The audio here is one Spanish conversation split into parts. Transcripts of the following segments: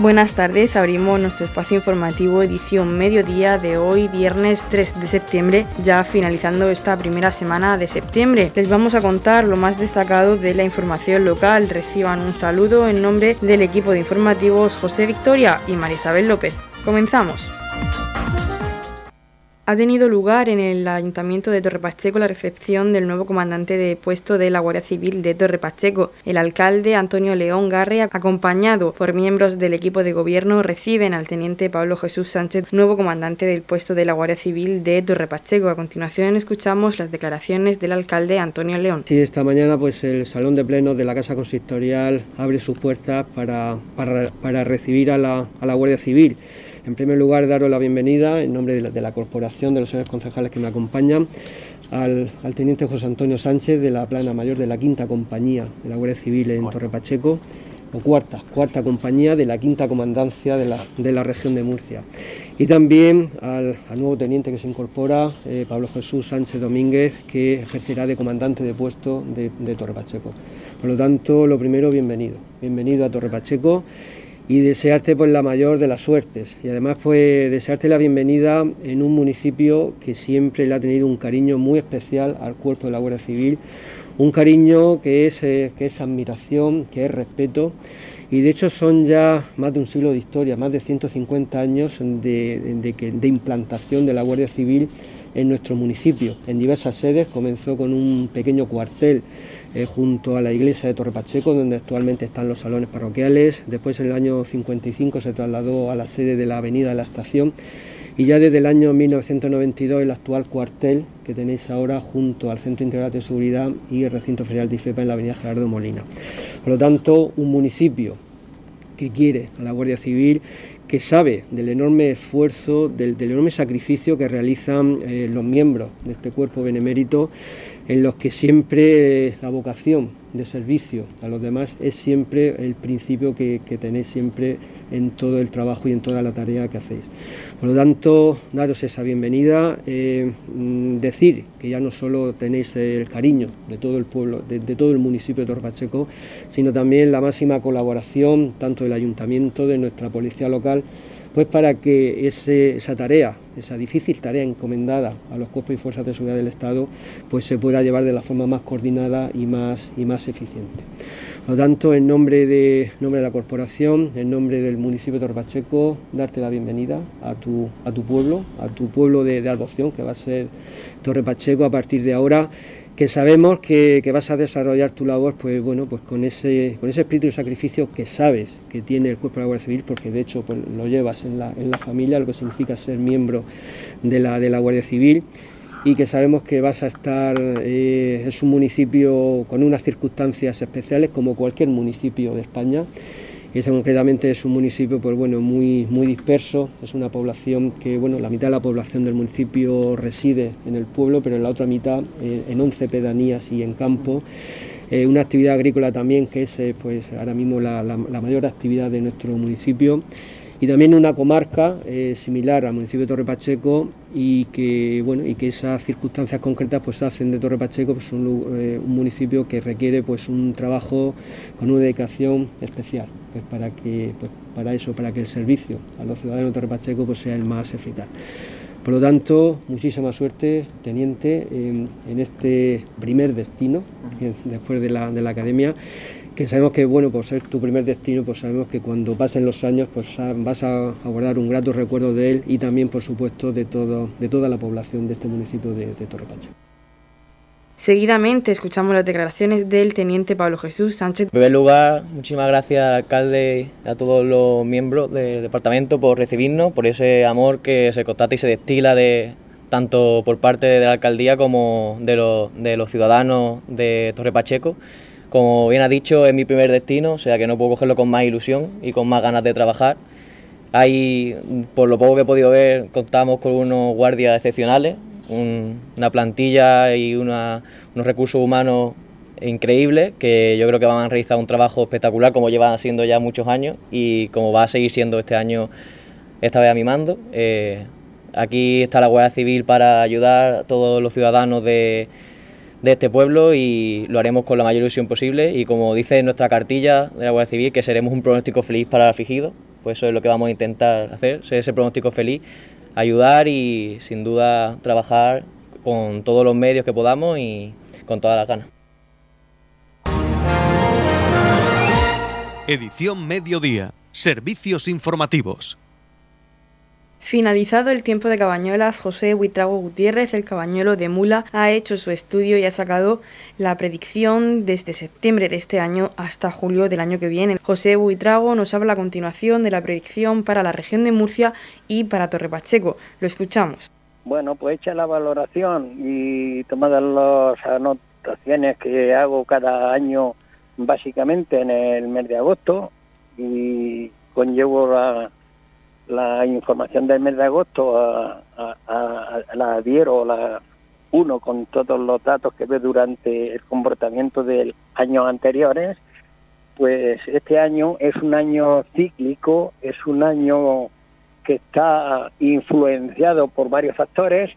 Buenas tardes, abrimos nuestro espacio informativo edición mediodía de hoy, viernes 3 de septiembre, ya finalizando esta primera semana de septiembre. Les vamos a contar lo más destacado de la información local. Reciban un saludo en nombre del equipo de informativos José Victoria y María Isabel López. Comenzamos ha tenido lugar en el Ayuntamiento de Torre Pacheco la recepción del nuevo comandante de puesto de la Guardia Civil de Torre Pacheco. El alcalde Antonio León Garre, acompañado por miembros del equipo de gobierno, reciben al teniente Pablo Jesús Sánchez, nuevo comandante del puesto de la Guardia Civil de Torre Pacheco. A continuación escuchamos las declaraciones del alcalde Antonio León. Sí, esta mañana pues el Salón de Pleno de la Casa Consistorial abre sus puertas para, para, recibir a la, a la Guardia Civil. En primer lugar, daros la bienvenida en nombre de la, corporación, de los señores concejales que me acompañan, al, teniente José Antonio Sánchez de la plana mayor de la quinta compañía de la Guardia Civil en Torre Pacheco, o cuarta, cuarta compañía de la quinta comandancia de la, región de Murcia. Y también al, nuevo teniente que se incorpora, eh, Pablo Jesús Sánchez Domínguez, que ejercerá de comandante de puesto de, de Torre Pacheco. Por lo tanto, lo primero, bienvenido. Bienvenido a Torre Pacheco y desearte pues la mayor de las suertes y además pues desearte la bienvenida en un municipio que siempre le ha tenido un cariño muy especial al cuerpo de la Guardia Civil, un cariño que es, eh, que es admiración, que es respeto y de hecho son ya más de un siglo de historia, más de 150 años de, de implantación de la Guardia Civil en nuestro municipio. En diversas sedes comenzó con un pequeño cuartel eh, junto a la iglesia de Torre Pacheco, donde actualmente están los salones parroquiales. Después, en el año 55, se trasladó a la sede de la Avenida de la Estación. Y ya desde el año 1992 el actual cuartel que tenéis ahora junto al Centro Integral de Seguridad y el recinto ferial de IFEPA en la avenida Gerardo Molina. Por lo tanto, un municipio que quiere a la Guardia Civil, que sabe del enorme esfuerzo, del, enorme sacrificio que realizan eh, los miembros de este cuerpo benemérito en los que siempre la vocación de servicio a los demás es siempre el principio que, tenéis siempre en todo el trabajo y en toda la tarea que hacéis. Por lo tanto, daros esa bienvenida, eh, mm, decir que ya no solo tenéis el cariño de todo el pueblo, de, todo el municipio de Torpacheco, sino también la máxima colaboración tanto del ayuntamiento, de nuestra policía local, pues para que esa tarea, esa difícil tarea encomendada a los cuerpos y fuerzas de seguridad del Estado, pues se pueda llevar de la forma más coordinada y más, y más eficiente. Por lo tanto, en nombre de, nombre de la corporación, en nombre del municipio de Torpacheco, darte la bienvenida a tu, a tu pueblo, a tu pueblo de, de adopción, que va a ser Torre Pacheco a partir de ahora que sabemos que, vas a desarrollar tu labor pues bueno pues con ese con ese espíritu de sacrificio que sabes que tiene el cuerpo de la Guardia Civil porque de hecho pues, lo llevas en la, en la familia lo que significa ser miembro de la, de la Guardia Civil y que sabemos que vas a estar eh, es un municipio con unas circunstancias especiales como cualquier municipio de España y ese concretamente es un municipio pues bueno muy muy disperso. Es una población que bueno la mitad de la población del municipio reside en el pueblo pero en la otra mitad eh, en 11 pedanías y en campo. Eh, una actividad agrícola también que es eh, pues ahora mismo la, la, mayor actividad de nuestro municipio. Y también una comarca similar al municipio de Torre Pacheco y que bueno y que esas circunstancias concretas pues hacen de Torre Pacheco pues, un, un municipio que requiere pues un trabajo con una dedicación especial pues para que pues para eso, para que el servicio a los ciudadanos de Torre Pacheco pues sea el más eficaz. Por lo tanto, muchísima suerte, teniente, en, este primer destino, después de la, de la academia, que sabemos que, bueno, por ser tu primer destino, pues sabemos que cuando pasen los años, pues vas a, guardar un grato recuerdo de él y también, por supuesto, de, todo, de toda la población de este municipio de, de Torre Pacheco. Seguidamente escuchamos las declaraciones del teniente Pablo Jesús Sánchez. En primer lugar, muchísimas gracias al alcalde y a todos los miembros del departamento por recibirnos, por ese amor que se constata y se destila de tanto por parte de la alcaldía como de los, de los ciudadanos de Torre Pacheco. Como bien ha dicho, es mi primer destino, o sea que no puedo cogerlo con más ilusión y con más ganas de trabajar. Hay, por lo poco que he podido ver, contamos con unos guardias excepcionales, una plantilla y unos recursos humanos increíbles que yo creo que van a realizar un trabajo espectacular como llevan haciendo ya muchos años y como va a seguir siendo este año esta vez a mi mando. Eh, aquí está la Guardia Civil para ayudar a todos los ciudadanos de, de este pueblo y lo haremos con la mayor ilusión posible y como dice nuestra cartilla de la Guardia Civil que seremos un pronóstico feliz para el afligido pues eso es lo que vamos a intentar hacer, ser ese pronóstico feliz, ayudar y sin duda trabajar con todos los medios que podamos y con todas las ganas. Edición Mediodía. Servicios informativos. Finalizado el tiempo de cabañuelas, José Huitrago Gutiérrez, el cabañuelo de Mula, ha hecho su estudio y ha sacado la predicción desde septiembre de este año hasta julio del año que viene. José Buitrago nos habla a continuación de la predicción para la región de Murcia y para Torre Pacheco. Lo escuchamos. Bueno, pues hecha la valoración y tomadas las anotaciones que hago cada año básicamente en el mes de agosto y conllevo la, la información del mes de agosto a, la adhiero la uno con todos los datos que ve durante el comportamiento de años anteriores, pues este año es un año cíclico, es un año que está influenciado por varios factores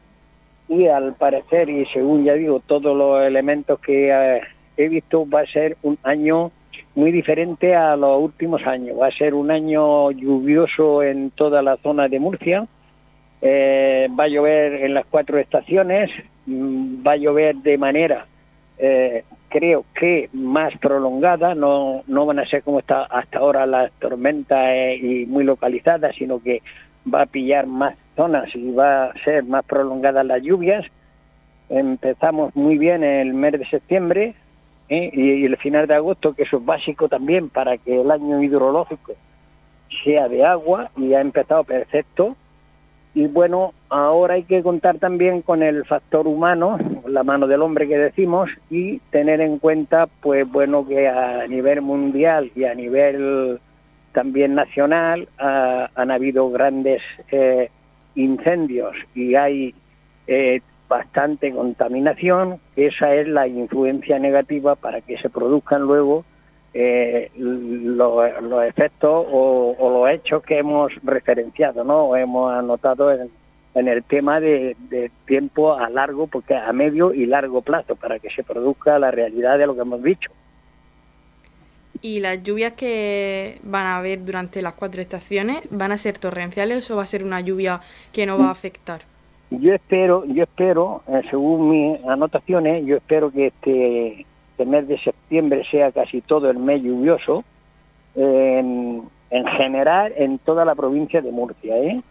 y al parecer, y según ya digo, todos los elementos que eh, he visto, va a ser un año muy diferente a los últimos años. Va a ser un año lluvioso en toda la zona de Murcia. Eh, va a llover en las cuatro estaciones, mm, va a llover de manera, eh, creo que más prolongada, no, no van a ser como está hasta ahora las tormentas eh, y muy localizadas, sino que va a pillar más zonas y va a ser más prolongadas las lluvias. Empezamos muy bien el mes de septiembre, ¿eh? y, el final de agosto, que eso es básico también para que el año hidrológico sea de agua y ha empezado perfecto. Y bueno, ahora hay que contar también con el factor humano, la mano del hombre que decimos, y tener en cuenta, pues bueno, que a nivel mundial y a nivel también nacional han habido grandes eh, incendios y hay eh, bastante contaminación, esa es la influencia negativa para que se produzcan luego eh, los, efectos o, los hechos que hemos referenciado, ¿no? O hemos anotado en, el tema de, tiempo a largo, porque a medio y largo plazo, para que se produzca la realidad de lo que hemos dicho. ¿Y las lluvias que van a haber durante las cuatro estaciones van a ser torrenciales o va a ser una lluvia que no va a afectar? Yo espero, yo espero, eh, según mis anotaciones, yo espero que este, este, mes de septiembre sea casi todo el mes lluvioso, en, general en toda la provincia de Murcia. ¿eh?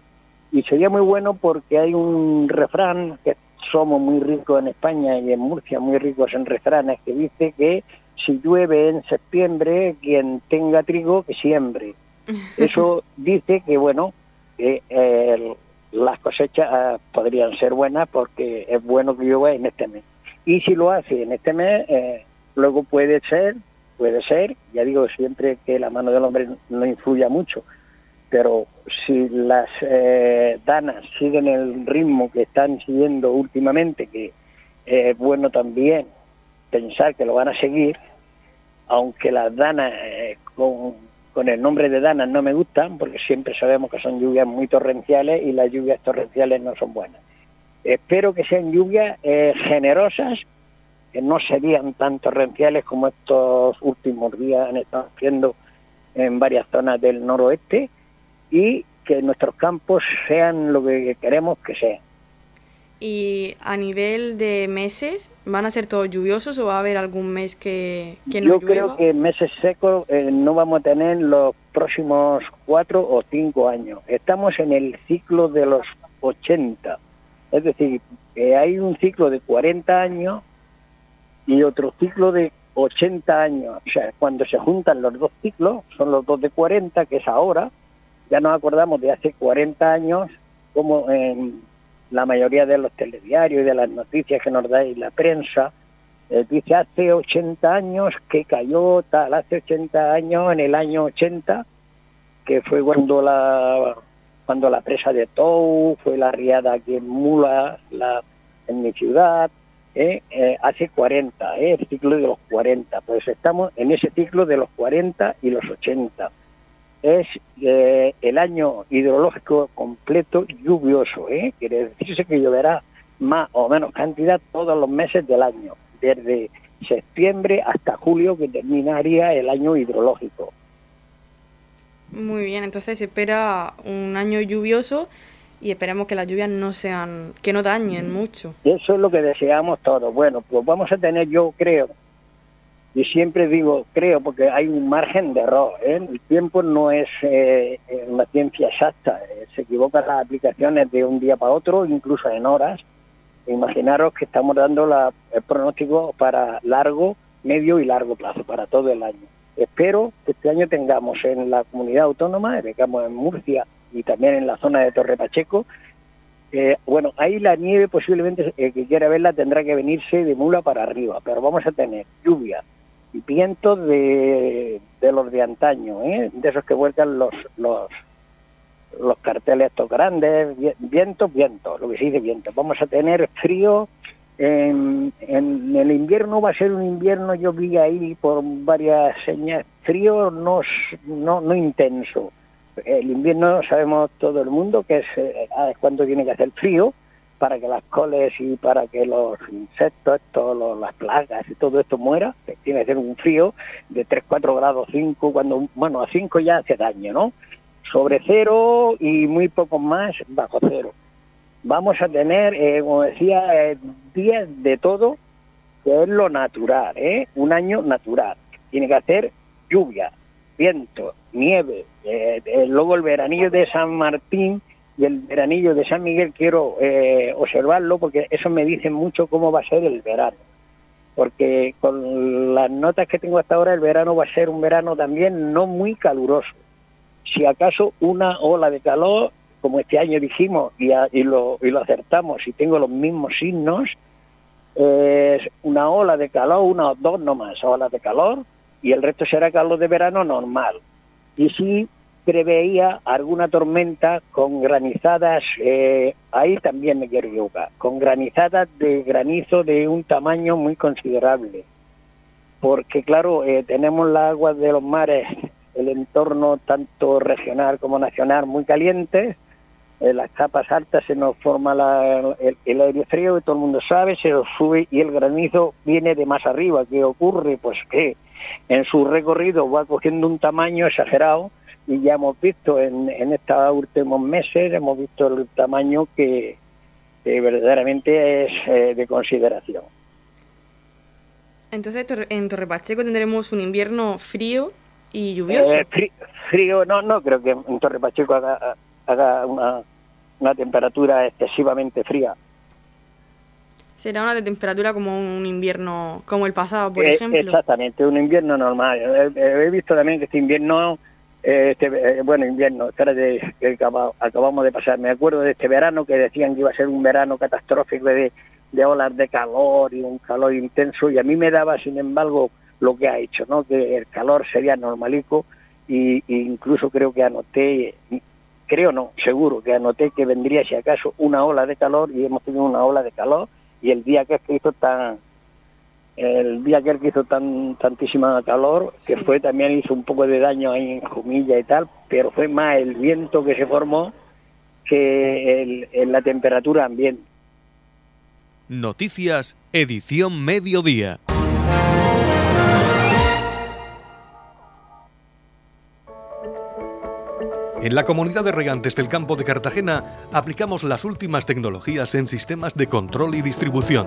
Y sería muy bueno porque hay un refrán, que somos muy ricos en España y en Murcia muy ricos en refranes, que dice que si llueve en septiembre, quien tenga trigo, que siembre. Eso dice que, bueno, que el las cosechas ah, podrían ser buenas porque es bueno que llueva en este mes. Y si lo hace en este mes, eh, luego puede ser, puede ser, ya digo siempre que la mano del hombre no influya mucho, pero si las eh, danas siguen el ritmo que están siguiendo últimamente, que es bueno también pensar que lo van a seguir, aunque las danas eh, con con el nombre de Dana no me gustan porque siempre sabemos que son lluvias muy torrenciales y las lluvias torrenciales no son buenas. Espero que sean lluvias eh, generosas, que no serían tan torrenciales como estos últimos días han estado haciendo en varias zonas del noroeste y que nuestros campos sean lo que queremos que sean. Y a nivel de meses, ¿van a ser todos lluviosos o va a haber algún mes que, que no Yo creo que meses secos eh, no vamos a tener los próximos cuatro o cinco años. Estamos en el ciclo de los 80. Es decir, que hay un ciclo de 40 años y otro ciclo de 80 años. O sea, cuando se juntan los dos ciclos, son los dos de 40, que es ahora, ya nos acordamos de hace 40 años, como en la mayoría de los telediarios y de las noticias que nos da la prensa, eh, dice hace 80 años que cayó tal, hace 80 años, en el año 80, que fue cuando la cuando la presa de Tou, fue la riada aquí en Mula, la, en mi ciudad, eh, eh, hace 40, el ciclo de los 40, pues estamos en ese ciclo de los 40 y los 80 es eh, el año hidrológico completo lluvioso, ¿eh? quiere decirse que lloverá más o menos cantidad todos los meses del año, desde septiembre hasta julio que terminaría el año hidrológico. Muy bien, entonces se espera un año lluvioso y esperemos que las lluvias no sean, que no dañen mucho. Eso es lo que deseamos todos. Bueno, pues vamos a tener, yo creo, y siempre digo creo porque hay un margen de error. ¿eh? El tiempo no es eh, una ciencia exacta, eh, se equivocan las aplicaciones de un día para otro, incluso en horas. Imaginaros que estamos dando la, el pronóstico para largo, medio y largo plazo, para todo el año. Espero que este año tengamos en la comunidad autónoma, digamos en Murcia y también en la zona de Torre Pacheco, eh, bueno, ahí la nieve posiblemente, el que quiera verla tendrá que venirse de mula para arriba, pero vamos a tener lluvia, vientos de, de los de antaño, ¿eh? de esos que vuelcan los, los, los carteles estos grandes, vientos, vientos, lo que se dice vientos. Vamos a tener frío, en, en, el invierno va a ser un invierno, yo vi ahí por varias señas, frío no, no, no intenso. El invierno sabemos todo el mundo que es eh, cuando tiene que hacer frío, para que las coles y para que los insectos, todas las plagas y todo esto muera, tiene que ser un frío de 3, 4 grados, 5, cuando, bueno, a 5 ya hace daño, ¿no? Sobre cero y muy poco más bajo cero. Vamos a tener, eh, como decía, eh, días de todo, que es lo natural, ¿eh? Un año natural. Tiene que hacer lluvia, viento, nieve, eh, luego el veranillo de San Martín, y el veranillo de San Miguel quiero eh, observarlo porque eso me dice mucho cómo va a ser el verano. Porque con las notas que tengo hasta ahora, el verano va a ser un verano también no muy caluroso. Si acaso una ola de calor, como este año dijimos y, lo, y lo acertamos, y tengo los mismos signos, es una ola de calor, una o dos nomás olas de calor, y el resto será calor de verano normal. Y si preveía alguna tormenta con granizadas, eh, ahí también me quiero equivocar, con granizadas de granizo de un tamaño muy considerable. Porque claro, eh, tenemos las aguas de los mares, el entorno tanto regional como nacional muy caliente, en las capas altas se nos forma el, el, aire frío, y todo el mundo sabe, se nos sube y el granizo viene de más arriba. ¿Qué ocurre? Pues que en su recorrido va cogiendo un tamaño exagerado y ya hemos visto en, en estos últimos meses, hemos visto el tamaño que, verdaderamente es eh, de consideración. Entonces en Torre Pacheco tendremos un invierno frío y lluvioso. Eh, frío, no, no creo que en Torre Pacheco haga, haga una, una temperatura excesivamente fría. Será una de temperatura como un invierno, como el pasado, por eh, ejemplo. Exactamente, un invierno normal. he visto también que este invierno este, eh, bueno, invierno, que acabamos de pasar. Me acuerdo de este verano que decían que iba a ser un verano catastrófico de, de olas de calor y un calor intenso y a mí me daba, sin embargo, lo que ha hecho, ¿no? Que el calor sería normalico y, incluso creo que anoté, creo no, seguro que anoté que vendría si acaso una ola de calor y hemos tenido una ola de calor y el día que es que hizo tan el día que hizo tan tantísima calor, que fue también hizo un poco de daño ahí en Jumilla y tal, pero fue más el viento que se formó que el, la temperatura ambiente. Noticias, edición mediodía. En la comunidad de regantes del campo de Cartagena aplicamos las últimas tecnologías en sistemas de control y distribución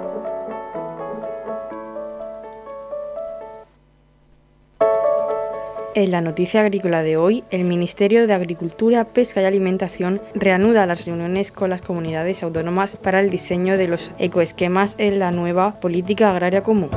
En la noticia agrícola de hoy, el Ministerio de Agricultura, Pesca y Alimentación reanuda las reuniones con las comunidades autónomas para el diseño de los ecoesquemas en la nueva política agraria común.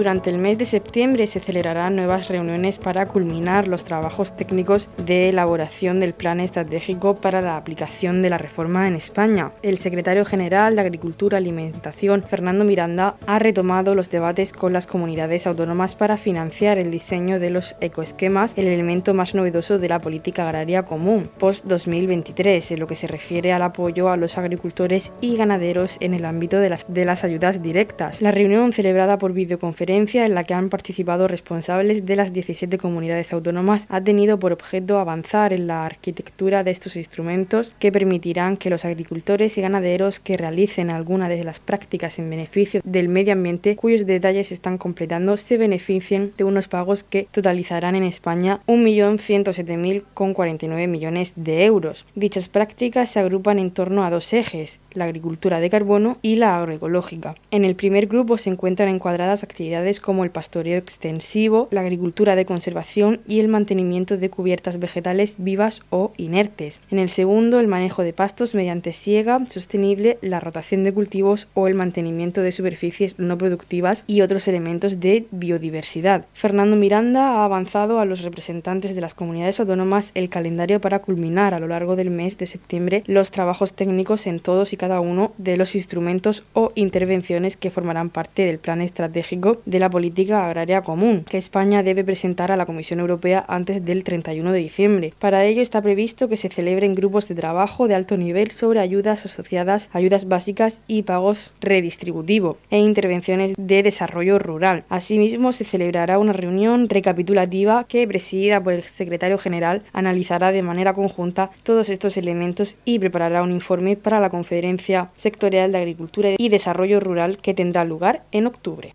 Durante el mes de septiembre se celebrarán nuevas reuniones para culminar los trabajos técnicos de elaboración del plan estratégico para la aplicación de la reforma en España. El secretario general de Agricultura y Alimentación, Fernando Miranda, ha retomado los debates con las comunidades autónomas para financiar el diseño de los ecoesquemas, el elemento más novedoso de la política agraria común post-2023, en lo que se refiere al apoyo a los agricultores y ganaderos en el ámbito de las, de las ayudas directas. La reunión celebrada por videoconferencia en la que han participado responsables de las 17 comunidades autónomas ha tenido por objeto avanzar en la arquitectura de estos instrumentos que permitirán que los agricultores y ganaderos que realicen alguna de las prácticas en beneficio del medio ambiente cuyos detalles se están completando se beneficien de unos pagos que totalizarán en España 1.107.049 millones de euros. Dichas prácticas se agrupan en torno a dos ejes, la agricultura de carbono y la agroecológica. En el primer grupo se encuentran encuadradas actividades como el pastoreo extensivo, la agricultura de conservación y el mantenimiento de cubiertas vegetales vivas o inertes. En el segundo, el manejo de pastos mediante siega sostenible, la rotación de cultivos o el mantenimiento de superficies no productivas y otros elementos de biodiversidad. Fernando Miranda ha avanzado a los representantes de las comunidades autónomas el calendario para culminar a lo largo del mes de septiembre los trabajos técnicos en todos y cada uno de los instrumentos o intervenciones que formarán parte del plan estratégico de la política agraria común, que España debe presentar a la Comisión Europea antes del 31 de diciembre. Para ello está previsto que se celebren grupos de trabajo de alto nivel sobre ayudas asociadas, ayudas básicas y pagos redistributivos e intervenciones de desarrollo rural. Asimismo, se celebrará una reunión recapitulativa que, presidida por el secretario general, analizará de manera conjunta todos estos elementos y preparará un informe para la conferencia Sectorial de Agricultura y Desarrollo Rural que tendrá lugar en octubre.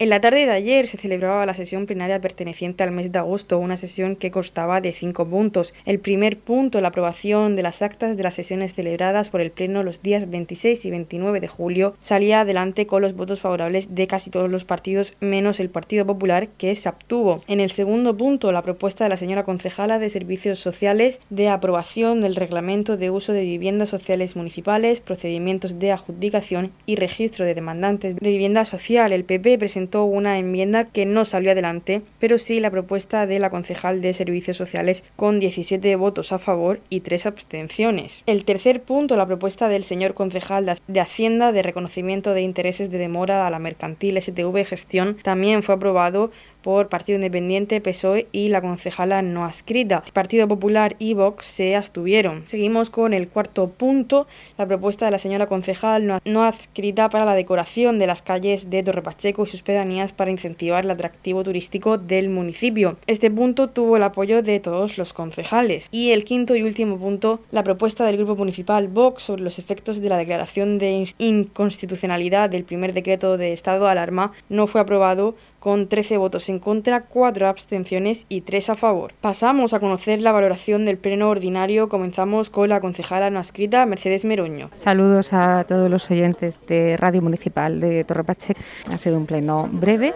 En la tarde de ayer se celebraba la sesión plenaria perteneciente al mes de agosto, una sesión que constaba de cinco puntos. El primer punto, la aprobación de las actas de las sesiones celebradas por el Pleno los días 26 y 29 de julio, salía adelante con los votos favorables de casi todos los partidos, menos el Partido Popular, que se obtuvo. En el segundo punto, la propuesta de la señora concejala de Servicios Sociales de aprobación del reglamento de uso de viviendas sociales municipales, procedimientos de adjudicación y registro de demandantes de vivienda social. El PP presentó una enmienda que no salió adelante, pero sí la propuesta de la concejal de Servicios Sociales con 17 votos a favor y 3 abstenciones. El tercer punto, la propuesta del señor concejal de Hacienda de reconocimiento de intereses de demora a la mercantil STV Gestión, también fue aprobado por Partido Independiente, PSOE y la concejala no adscrita. Partido Popular y Vox se abstuvieron. Seguimos con el cuarto punto, la propuesta de la señora concejal no adscrita para la decoración de las calles de Torre Pacheco y sus pedanías para incentivar el atractivo turístico del municipio. Este punto tuvo el apoyo de todos los concejales. Y el quinto y último punto, la propuesta del grupo municipal Vox sobre los efectos de la declaración de inconstitucionalidad del primer decreto de estado de alarma no fue aprobado con 13 votos en contra, 4 abstenciones y 3 a favor. Pasamos a conocer la valoración del pleno ordinario. Comenzamos con la concejala no escrita, Mercedes Meroño. Saludos a todos los oyentes de Radio Municipal de Torrepache. Ha sido un pleno breve,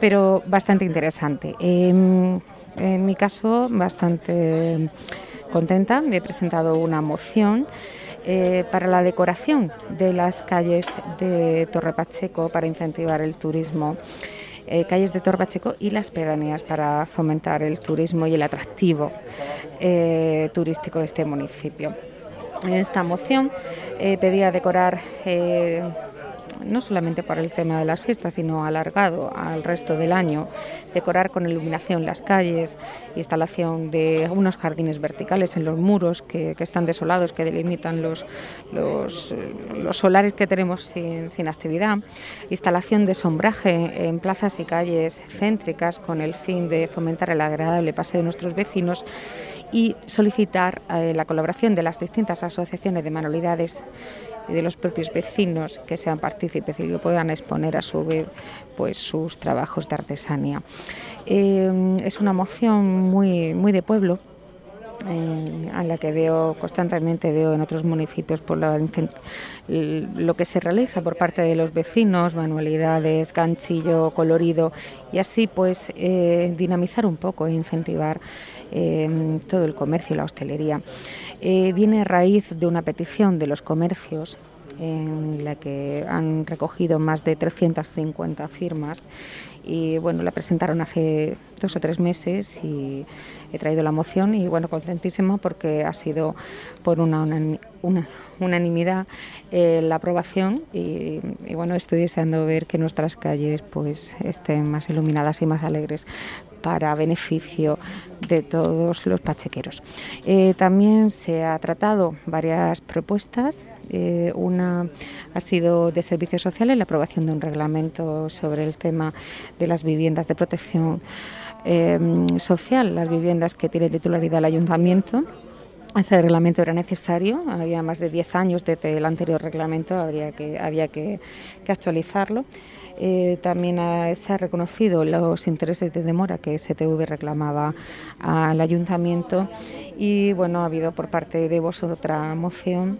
pero bastante interesante. en mi caso, bastante contenta. He presentado una moción eh, para la decoración de las calles de Torre Pacheco para incentivar el turismo eh, calles de Torbacheco y las pedanías para fomentar el turismo y el atractivo eh, turístico de este municipio. En esta moción eh, pedía decorar no solamente para el tema de las fiestas, sino alargado al resto del año, decorar con iluminación las calles, instalación de unos jardines verticales en los muros que, están desolados, que delimitan los, los, solares que tenemos sin, sin, actividad, instalación de sombraje en plazas y calles céntricas con el fin de fomentar el agradable paseo de nuestros vecinos y solicitar eh, la colaboración de las distintas asociaciones de manualidades y de los propios vecinos que sean partícipes y que puedan exponer a su vez pues, sus trabajos de artesanía. Eh, es una moción muy, muy de pueblo a la que veo constantemente, veo en otros municipios por lo que se realiza por parte de los vecinos, manualidades, ganchillo, colorido, y así pues eh, dinamizar un poco e incentivar eh, todo el comercio y la hostelería. Eh, viene a raíz de una petición de los comercios en la que han recogido más de 350 firmas y bueno, la presentaron hace dos o tres meses y he traído la moción y bueno, contentísima porque ha sido por una, una, unanimidad eh, la aprobación y, bueno, estoy deseando ver que nuestras calles pues estén más iluminadas y más alegres para beneficio de todos los pachequeros. Eh, también se ha tratado varias propuestas eh, una ha sido de servicios sociales, la aprobación de un reglamento sobre el tema de las viviendas de protección eh, social, las viviendas que tiene titularidad el ayuntamiento. Ese reglamento era necesario, había más de 10 años desde el anterior reglamento, habría que, había que, actualizarlo. Eh, también se ha reconocido los intereses de demora que STV reclamaba al ayuntamiento y bueno, ha habido por parte de vos otra moción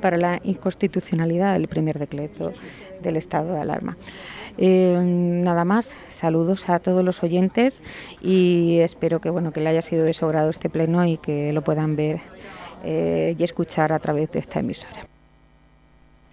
para la inconstitucionalidad del primer decreto del estado de alarma. Eh, nada más, saludos a todos los oyentes y espero que bueno que le haya sido de su grado este pleno y que lo puedan ver eh, y escuchar a través de esta emisora.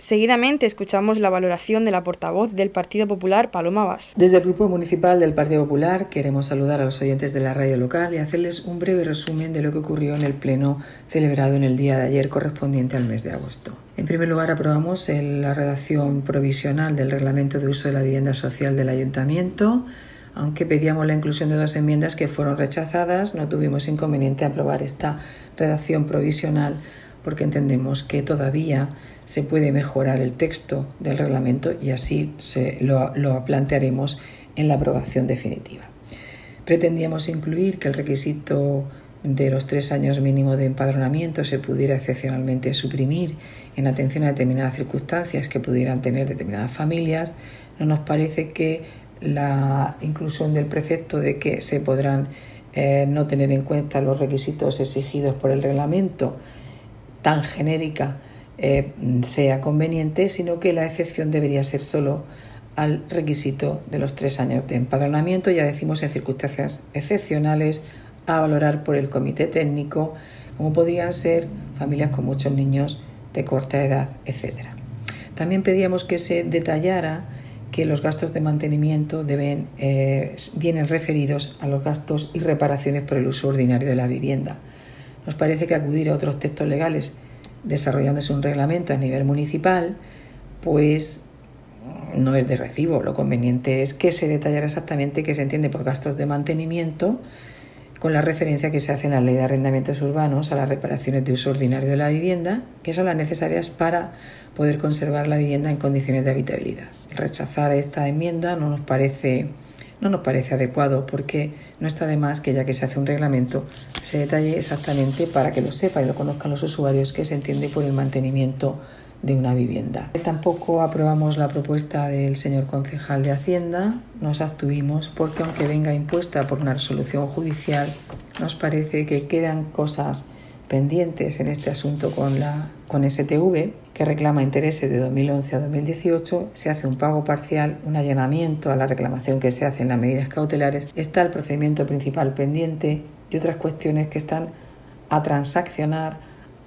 Seguidamente escuchamos la valoración de la portavoz del Partido Popular, Paloma Vaz. Desde el Grupo Municipal del Partido Popular queremos saludar a los oyentes de la radio local y hacerles un breve resumen de lo que ocurrió en el pleno celebrado en el día de ayer correspondiente al mes de agosto. En primer lugar, aprobamos la redacción provisional del Reglamento de Uso de la Vivienda Social del Ayuntamiento. Aunque pedíamos la inclusión de dos enmiendas que fueron rechazadas, no tuvimos inconveniente en aprobar esta redacción provisional porque entendemos que todavía se puede mejorar el texto del reglamento y así se lo, lo plantearemos en la aprobación definitiva. Pretendíamos incluir que el requisito de los tres años mínimo de empadronamiento se pudiera excepcionalmente suprimir en atención a determinadas circunstancias que pudieran tener determinadas familias. No nos parece que la inclusión del precepto de que se podrán eh, no tener en cuenta los requisitos exigidos por el reglamento tan genérica eh, sea conveniente, sino que la excepción debería ser solo al requisito de los tres años de empadronamiento, ya decimos en circunstancias excepcionales, a valorar por el comité técnico, como podrían ser familias con muchos niños de corta edad, etc. También pedíamos que se detallara que los gastos de mantenimiento deben, eh, vienen referidos a los gastos y reparaciones por el uso ordinario de la vivienda. Nos parece que acudir a otros textos legales desarrollándose un reglamento a nivel municipal, pues no es de recibo. Lo conveniente es que se detallara exactamente qué se entiende por gastos de mantenimiento con la referencia que se hace en la ley de arrendamientos urbanos a las reparaciones de uso ordinario de la vivienda, que son las necesarias para poder conservar la vivienda en condiciones de habitabilidad. Rechazar esta enmienda no nos parece, no nos parece adecuado porque no está de más que ya que se hace un reglamento se detalle exactamente para que lo sepan y lo conozcan los usuarios que se entiende por el mantenimiento de una vivienda. Tampoco aprobamos la propuesta del señor concejal de Hacienda, nos abstuvimos porque aunque venga impuesta por una resolución judicial, nos parece que quedan cosas pendientes en este asunto con, la, con STV, que reclama intereses de 2011 a 2018, se hace un pago parcial, un allanamiento a la reclamación que se hace en las medidas cautelares, está el procedimiento principal pendiente y otras cuestiones que están a transaccionar,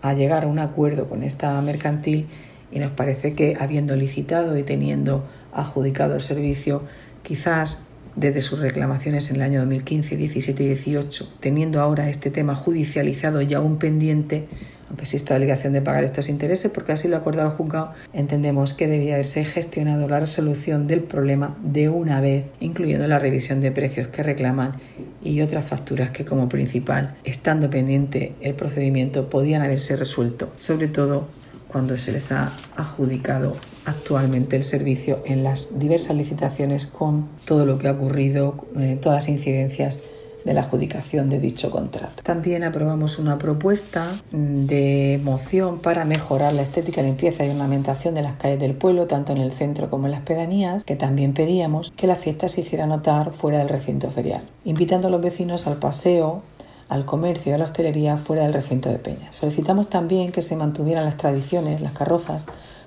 a llegar a un acuerdo con esta mercantil y nos parece que habiendo licitado y teniendo adjudicado el servicio, quizás desde sus reclamaciones en el año 2015, 17 y 18, teniendo ahora este tema judicializado y aún pendiente, aunque exista obligación de pagar estos intereses, porque así lo acordado el juzgado, entendemos que debía haberse gestionado la resolución del problema de una vez, incluyendo la revisión de precios que reclaman y otras facturas que como principal, estando pendiente el procedimiento, podían haberse resuelto, sobre todo cuando se les ha adjudicado actualmente el servicio en las diversas licitaciones con todo lo que ha ocurrido, eh, todas las incidencias de la adjudicación de dicho contrato. También aprobamos una propuesta mm, de moción para mejorar la estética, limpieza y ornamentación de las calles del pueblo, tanto en el centro como en las pedanías, que también pedíamos que la fiesta se hiciera notar fuera del recinto ferial, invitando a los vecinos al paseo al comercio y a la hostelería fuera del recinto de Peña. Solicitamos también que se mantuvieran las tradiciones, las carrozas,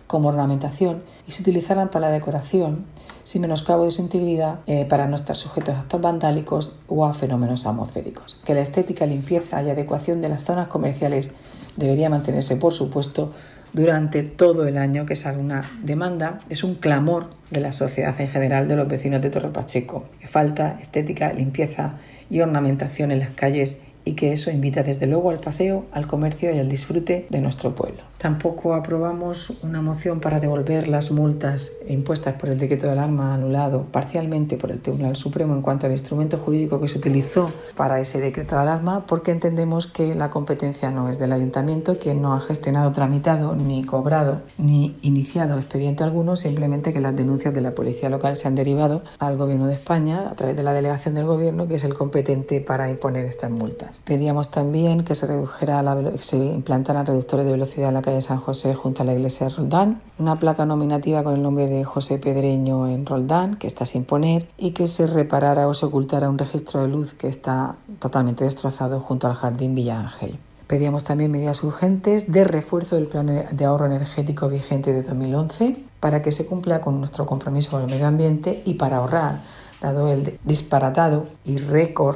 como ornamentación y se utilizaran para la decoración sin menoscabo de su integridad eh, para no estar sujetos a actos vandálicos o a fenómenos atmosféricos. Que la estética, limpieza y adecuación de las zonas comerciales debería mantenerse, por supuesto, durante todo el año, que es una demanda, es un clamor de la sociedad en general, de los vecinos de Torre Pacheco. Falta estética, limpieza y ornamentación en las calles y que eso invita desde luego al paseo, al comercio y al disfrute de nuestro pueblo. Tampoco aprobamos una moción para devolver las multas impuestas por el decreto de alarma anulado parcialmente por el Tribunal Supremo en cuanto al instrumento jurídico que se utilizó para ese decreto de alarma porque entendemos que la competencia no es del ayuntamiento, quien no ha gestionado, tramitado, ni cobrado, ni iniciado expediente alguno, simplemente que las denuncias de la policía local se han derivado al Gobierno de España a través de la delegación del Gobierno, que es el competente para imponer estas multas. Pedíamos también que se redujera la, se implantaran reductores de velocidad en la calle San José junto a la iglesia de Roldán, una placa nominativa con el nombre de José Pedreño en Roldán, que está sin poner, y que se reparara o se ocultara un registro de luz que está totalmente destrozado junto al jardín Villa Ángel. Pedíamos también medidas urgentes de refuerzo del plan de ahorro energético vigente de 2011 para que se cumpla con nuestro compromiso con el medio ambiente y para ahorrar, dado el disparatado y récord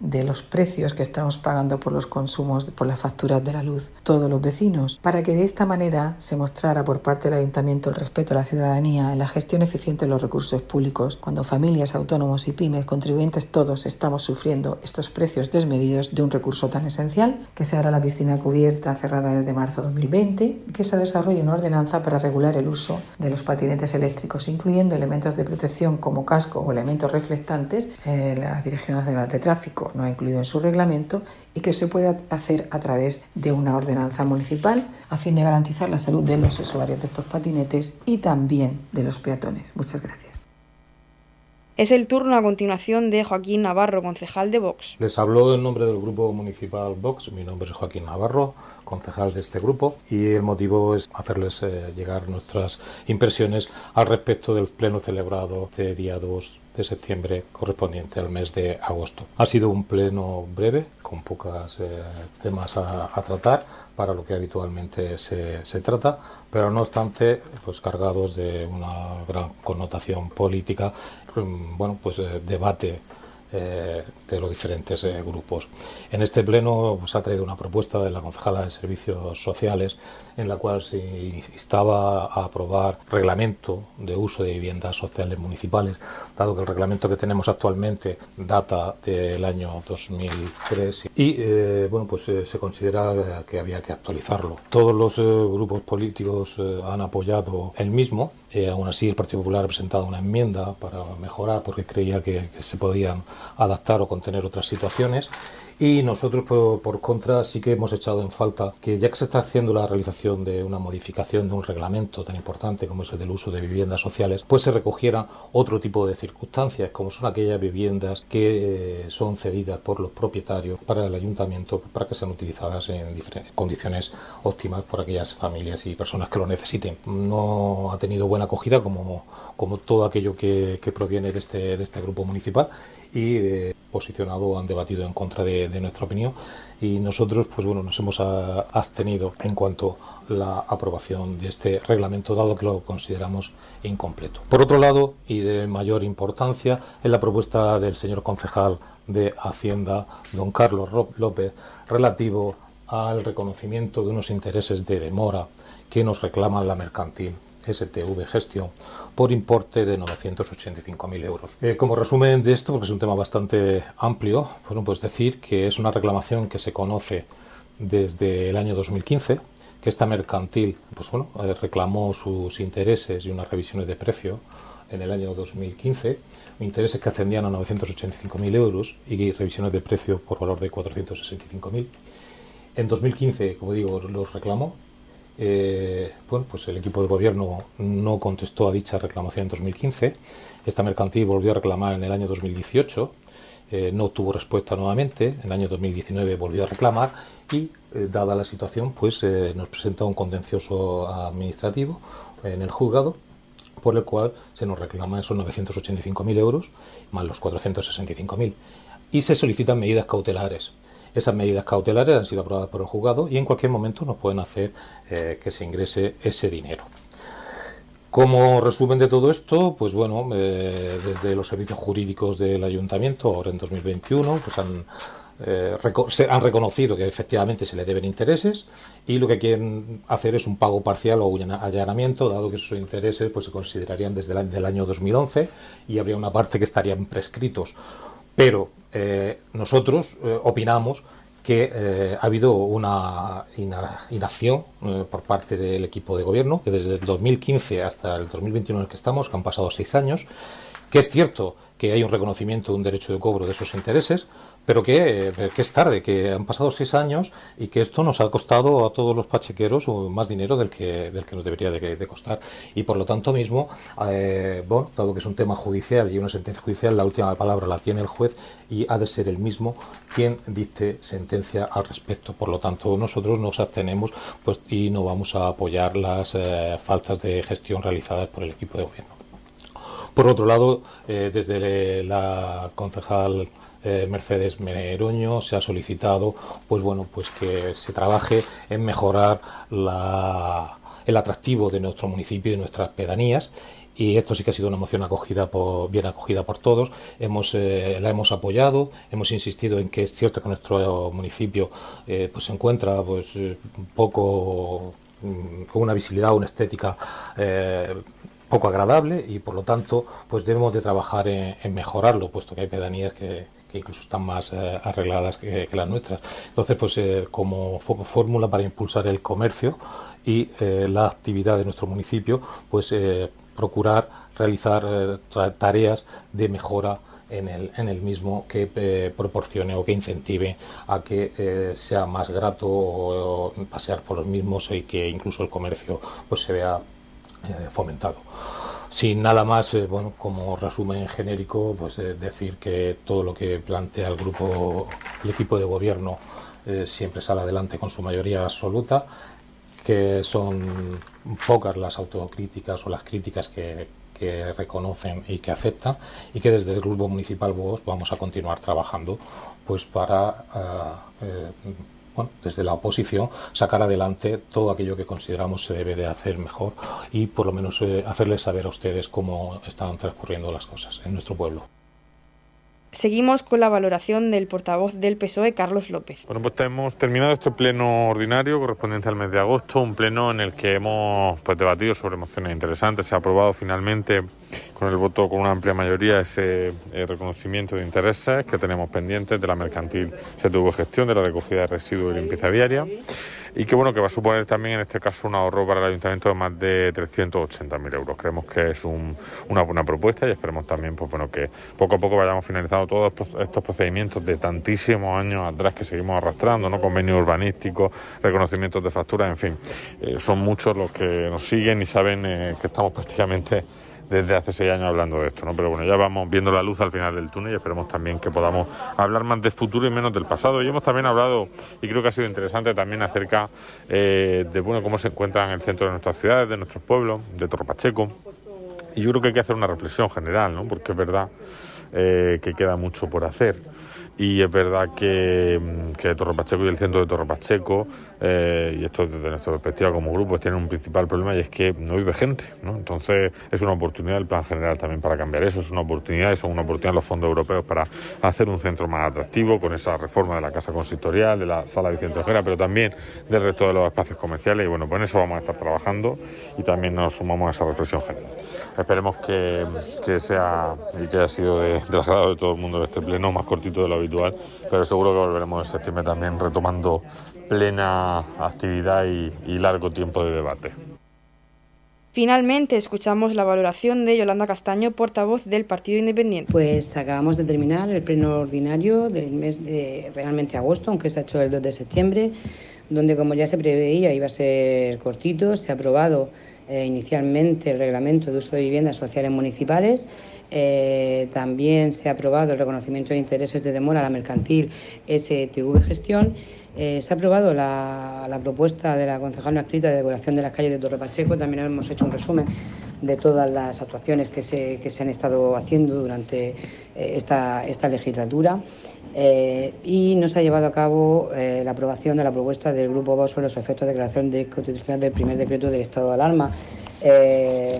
de los precios que estamos pagando por los consumos, por las facturas de la luz, todos los vecinos, para que de esta manera se mostrara por parte del ayuntamiento el respeto a la ciudadanía en la gestión eficiente de los recursos públicos, cuando familias, autónomos y pymes, contribuyentes todos estamos sufriendo estos precios desmedidos de un recurso tan esencial, que se hará la piscina cubierta cerrada desde marzo de 2020, que se desarrolle una ordenanza para regular el uso de los patinetes eléctricos, incluyendo elementos de protección como casco o elementos reflectantes, eh, la Dirección Nacional de Tráfico no ha incluido en su reglamento y que se puede hacer a través de una ordenanza municipal a fin de garantizar la salud de los usuarios de estos patinetes y también de los peatones. Muchas gracias. Es el turno a continuación de Joaquín Navarro, concejal de Vox. Les hablo en nombre del grupo municipal Vox. Mi nombre es Joaquín Navarro, concejal de este grupo, y el motivo es hacerles eh, llegar nuestras impresiones al respecto del pleno celebrado de día 2 de septiembre correspondiente al mes de agosto. Ha sido un pleno breve, con pocos eh, temas a, tratar para lo que habitualmente se, se, trata, pero no obstante, pues cargados de una gran connotación política, mm, bueno, pues eh, debate eh, de los diferentes eh, grupos. En este pleno se ha traído una propuesta de la concejala de Servicios Sociales en la cual se instaba a aprobar reglamento de uso de viviendas sociales municipales, dado que el reglamento que tenemos actualmente data del año 2003 y eh, bueno pues se considera que había que actualizarlo. Todos los grupos políticos han apoyado el mismo eh, aún así, el Partido Popular ha presentado una enmienda para mejorar porque creía que, que se podían adaptar o contener otras situaciones y nosotros, por, contra, sí que hemos echado en falta que ya que se está haciendo la realización de una modificación de un reglamento tan importante como es el del uso de viviendas sociales, pues se recogiera otro tipo de circunstancias, como son aquellas viviendas que eh, son cedidas por los propietarios para el ayuntamiento para que sean utilizadas en condiciones óptimas por aquellas familias y personas que lo necesiten. No ha tenido buena acogida como, como todo aquello que, proviene de este, de este grupo municipal y eh, posicionado han debatido en contra de, nuestra opinión y nosotros pues bueno nos hemos abstenido en cuanto a la aprobación de este reglamento dado que lo consideramos incompleto. Por otro lado y de mayor importancia es la propuesta del señor concejal de Hacienda don Carlos López relativo al reconocimiento de unos intereses de demora que nos reclama la mercantil STV Gestión por importe de 985.000 euros. Eh, como resumen de esto, porque es un tema bastante amplio, bueno, pues decir que es una reclamación que se conoce desde el año 2015, que esta mercantil pues bueno, eh, reclamó sus intereses y unas revisiones de precio en el año 2015, intereses que ascendían a 985.000 euros y revisiones de precio por valor de 465.000. En 2015, como digo, los reclamó eh, bueno, pues el equipo de gobierno no contestó a dicha reclamación en 2015. Esta mercantil volvió a reclamar en el año 2018. Eh, no obtuvo respuesta nuevamente. En el año 2019 volvió a reclamar y, eh, dada la situación, pues nos presenta un contencioso administrativo en el juzgado por el cual se nos reclama esos 985.000 euros más los 465.000 y se solicitan medidas cautelares esas medidas cautelares han sido aprobadas por el juzgado y en cualquier momento nos pueden hacer eh, que se ingrese ese dinero. Como resumen de todo esto, pues bueno, eh, desde los servicios jurídicos del ayuntamiento, ahora en 2021, pues han, eh, han reconocido que efectivamente se le deben intereses y lo que quieren hacer es un pago parcial o un allanamiento, dado que esos intereses pues, se considerarían desde el año 2011 y habría una parte que estarían prescritos. Pero eh, nosotros opinamos que eh, ha habido una inacción eh, por parte del equipo de gobierno, que desde el 2015 hasta el 2021 en el que estamos, que han pasado seis años, que es cierto que hay un reconocimiento de un derecho de cobro de esos intereses, pero que, que, es tarde, que han pasado seis años y que esto nos ha costado a todos los pachequeros más dinero del que, del que nos debería de, costar. Y por lo tanto mismo, eh, bueno, dado que es un tema judicial y una sentencia judicial, la última palabra la tiene el juez y ha de ser el mismo quien dicte sentencia al respecto. Por lo tanto, nosotros nos abstenemos pues, y no vamos a apoyar las eh, faltas de gestión realizadas por el equipo de gobierno. Por otro lado, desde la concejal eh, Mercedes Meroño se ha solicitado pues bueno pues que se trabaje en mejorar el atractivo de nuestro municipio y nuestras pedanías y esto sí que ha sido una moción acogida por, bien acogida por todos. Hemos, eh, la hemos apoyado, hemos insistido en que es cierto que nuestro municipio eh, pues se encuentra pues poco mm, con una visibilidad, una estética poco agradable y por lo tanto pues debemos de trabajar en mejorarlo, puesto que hay pedanías que, incluso están más eh, arregladas que, las nuestras. Entonces, pues eh, como fórmula para impulsar el comercio y eh, la actividad de nuestro municipio, pues procurar realizar tareas de mejora en el, en el mismo que proporcione o que incentive a que sea más grato pasear por los mismos y que incluso el comercio pues se vea fomentado. Sin nada más, eh, bueno, como resumen genérico, pues eh, decir que todo lo que plantea el grupo, el equipo de gobierno, eh, siempre sale adelante con su mayoría absoluta, que son pocas las autocríticas o las críticas que, reconocen y que aceptan, y que desde el grupo municipal vos vamos a continuar trabajando pues para desde la oposición, sacar adelante todo aquello que consideramos se debe de hacer mejor y por lo menos eh, hacerles saber a ustedes cómo están transcurriendo las cosas en nuestro pueblo. Seguimos con la valoración del portavoz del PSOE, Carlos López. Bueno, pues hemos terminado este pleno ordinario correspondiente al mes de agosto, un pleno en el que hemos pues, debatido sobre mociones interesantes. Se ha aprobado finalmente con el voto con una amplia mayoría ese eh, reconocimiento de intereses que tenemos pendientes de la mercantil se tuvo gestión, de la recogida de residuos y limpieza viaria y que bueno que va a suponer también en este caso un ahorro para el ayuntamiento de más de 380.000 euros. Creemos que es una buena propuesta y esperemos también pues bueno que poco a poco vayamos finalizando todos estos procedimientos de tantísimos años atrás que seguimos arrastrando, ¿no? convenios urbanísticos, reconocimientos de facturas, en fin, eh, son muchos los que nos siguen y saben eh, que estamos prácticamente desde hace seis años hablando de esto, ¿no? Pero bueno, ya vamos viendo la luz al final del túnel y esperemos también que podamos hablar más del futuro y menos del pasado. Y hemos también hablado, y creo que ha sido interesante también acerca eh, de bueno cómo se encuentran en el centro de nuestras ciudades, de nuestros pueblos, de Torre Pacheco. Y yo creo que hay que hacer una reflexión general, ¿no? Porque es verdad eh, que queda mucho por hacer y es verdad que, mm, que Torre Pacheco y el centro de Torre Pacheco, eh, y esto desde nuestra perspectiva como grupo, pues tienen un principal problema y es que no vive gente. ¿no? Entonces es una oportunidad el plan general también para cambiar eso, es una oportunidad son una oportunidad los fondos europeos para hacer un centro más atractivo con esa reforma de la casa consistorial, de la sala de Ojera, pero también del resto de los espacios comerciales y bueno, pues en eso vamos a estar trabajando y también nos sumamos a esa reflexión general. Esperemos que, que sea y que haya sido de, agrado de todo el mundo de este pleno más cortito de lo habitual, pero seguro que volveremos en septiembre también retomando plena actividad y, y largo tiempo de debate. Finalmente escuchamos la valoración de Yolanda Castaño, portavoz del Partido Independiente. Pues acabamos de terminar el pleno ordinario del mes de realmente agosto, aunque se ha hecho el 2 de septiembre, donde como ya se preveía iba a ser cortito, se ha aprobado eh, inicialmente el reglamento de uso de viviendas sociales municipales eh, también se ha aprobado el reconocimiento de intereses de demora a la mercantil STV Gestión Eh, se ha aprobado la, propuesta de la concejal no escrita de decoración de las calles de Torre Pacheco. También hemos hecho un resumen de todas las actuaciones que se, que se han estado haciendo durante eh, esta, esta, legislatura. Y no se ha llevado a cabo la aprobación de la propuesta del Grupo VOS sobre los efectos de declaración de constitucional del primer decreto de estado de alarma.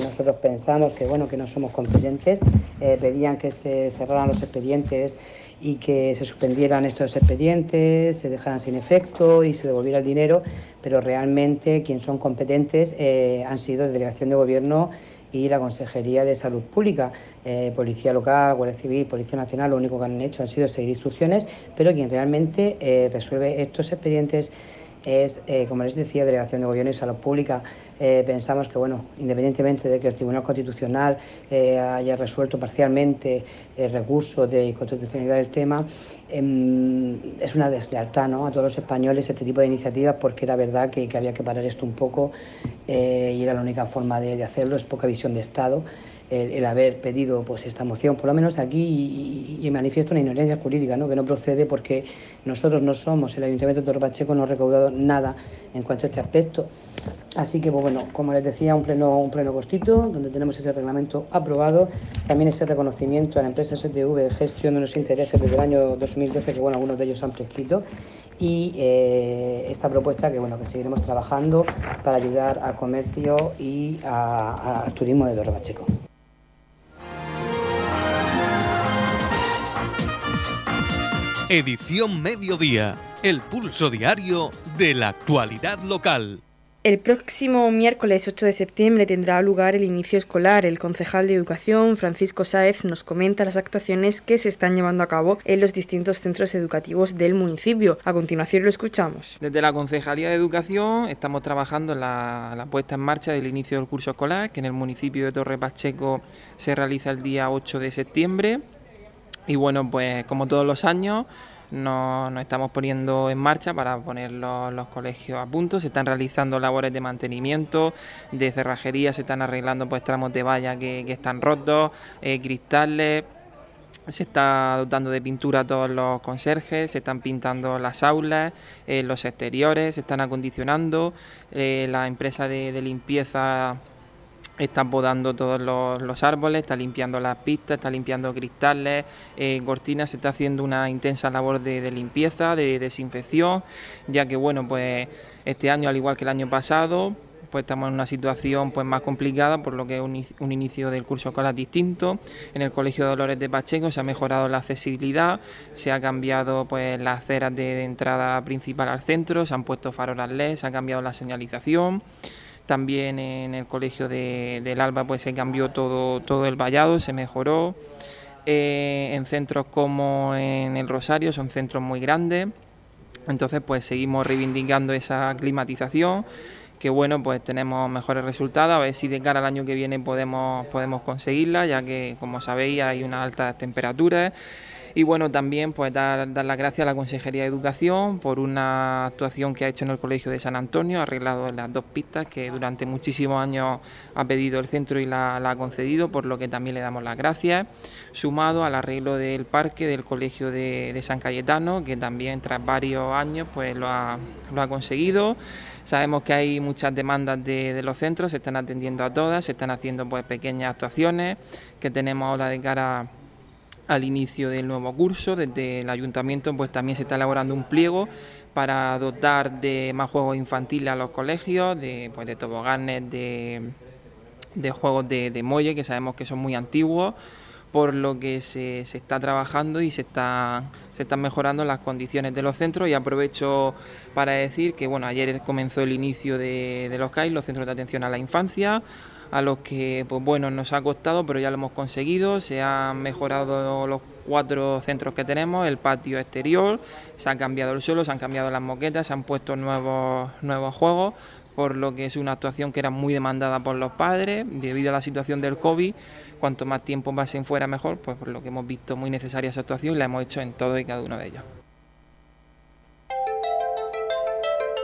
Nosotros pensamos que bueno que no somos competentes, pedían que se cerraran los expedientes y que se suspendieran estos expedientes, se dejaran sin efecto y se devolviera el dinero, pero realmente quienes son competentes eh, han sido la Delegación de Gobierno y la Consejería de Salud Pública, eh, Policía Local, Guardia Civil, Policía Nacional, lo único que han hecho ha sido seguir instrucciones, pero quien realmente eh, resuelve estos expedientes es, eh, como les decía, Delegación de Gobierno y Salud Pública. Eh, pensamos que, bueno, independientemente de que el Tribunal Constitucional eh, haya resuelto parcialmente el recurso de constitucionalidad del tema, em, es una deslealtad ¿no? a todos los españoles este tipo de iniciativas porque era verdad que, había que parar esto un poco y era la única forma de, de hacerlo, es poca visión de Estado el, haber pedido pues esta moción, por lo menos aquí, y, manifiesta una ignorancia jurídica, ¿no? que no procede porque nosotros no somos, el Ayuntamiento de Torre Pacheco no ha recaudado nada en cuanto a este aspecto. Así que, pues, bueno, como les decía, un pleno, un pleno cortito, donde tenemos ese reglamento aprobado, también ese reconocimiento a la empresa STV de gestión de los intereses desde el año 2012, que bueno, algunos de ellos han prescrito, y eh, esta propuesta que bueno que seguiremos trabajando para ayudar al comercio y al turismo de Torre Edición Mediodía, el pulso diario de la actualidad local. El próximo miércoles 8 de septiembre tendrá lugar el inicio escolar. El concejal de Educación, Francisco Sáez, nos comenta las actuaciones que se están llevando a cabo en los distintos centros educativos del municipio. A continuación lo escuchamos. Desde la Concejalía de Educación estamos trabajando en la, la puesta en marcha del inicio del curso escolar, que en el municipio de Torre Pacheco se realiza el día 8 de septiembre. Y bueno, pues como todos los años, nos, estamos poniendo en marcha para poner los, colegios a punto. Se están realizando labores de mantenimiento, de cerrajería, se están arreglando pues tramos de valla que, están rotos, eh, cristales. Se está dotando de pintura a todos los conserjes, se están pintando las aulas, eh, los exteriores, se están acondicionando. Eh, la empresa de limpieza está podando todos los, árboles, está limpiando las pistas, está limpiando cristales, eh, cortinas, se está haciendo una intensa labor de, limpieza, de desinfección, ya que bueno, pues este año, al igual que el año pasado, pues estamos en una situación pues más complicada, por lo que es un, inicio del curso escolar distinto. En el Colegio de Dolores de Pacheco se ha mejorado la accesibilidad, se ha cambiado pues las aceras de, entrada principal al centro, se han puesto farolas LED, se ha cambiado la señalización. También en el colegio de, del Alba pues se cambió todo, todo el vallado, se mejoró. Eh, en centros como en el Rosario son centros muy grandes. Entonces pues seguimos reivindicando esa climatización que bueno pues tenemos mejores resultados a ver si de cara al año que viene podemos podemos conseguirla ya que como sabéis hay unas altas temperaturas y bueno, también pues dar, las gracias a la Consejería de Educación por una actuación que ha hecho en el Colegio de San Antonio, ha arreglado las dos pistas que durante muchísimos años ha pedido el centro y la, ha concedido, por lo que también le damos las gracias, sumado al arreglo del parque del Colegio de, San Cayetano, que también tras varios años pues lo ha, lo ha conseguido. Sabemos que hay muchas demandas de, los centros, se están atendiendo a todas, se están haciendo pues pequeñas actuaciones que tenemos ahora de cara al inicio del nuevo curso. Desde el ayuntamiento pues también se está elaborando un pliego para dotar de más juegos infantiles a los colegios, de, pues, de toboganes, de, de juegos de, de molle, que sabemos que son muy antiguos, por lo que se, se está trabajando y se, está, se están mejorando las condiciones de los centros y aprovecho para decir que bueno, ayer comenzó el inicio de, de los CAI, los centros de atención a la infancia, a los que pues bueno nos ha costado pero ya lo hemos conseguido. Se han mejorado los cuatro centros que tenemos el patio exterior se ha cambiado el suelo se han cambiado las moquetas se han puesto nuevos nuevos juegos por lo que es una actuación que era muy demandada por los padres. Debido a la situación del COVID cuanto más tiempo pasen fuera mejor pues por lo que hemos visto muy necesaria esa actuación y la hemos hecho en todo y cada uno de ellos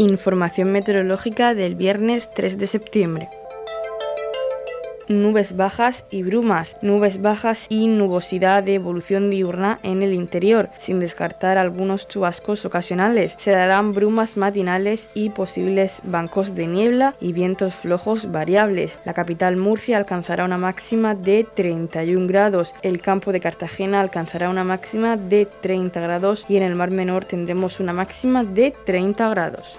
Información meteorológica del viernes 3 de septiembre nubes bajas y brumas, nubes bajas y nubosidad de evolución diurna en el interior, sin descartar algunos chubascos ocasionales. Se darán brumas matinales y posibles bancos de niebla y vientos flojos variables. La capital Murcia alcanzará una máxima de 31 grados, el campo de Cartagena alcanzará una máxima de 30 grados y en el Mar Menor tendremos una máxima de 30 grados.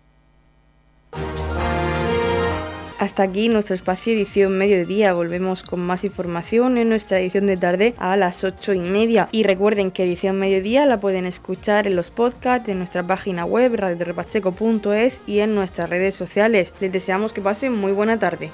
Hasta aquí nuestro espacio edición mediodía. Volvemos con más información en nuestra edición de tarde a las ocho y media. Y recuerden que edición mediodía la pueden escuchar en los podcasts, en nuestra página web radiorepacheco.es y en nuestras redes sociales. Les deseamos que pasen muy buena tarde.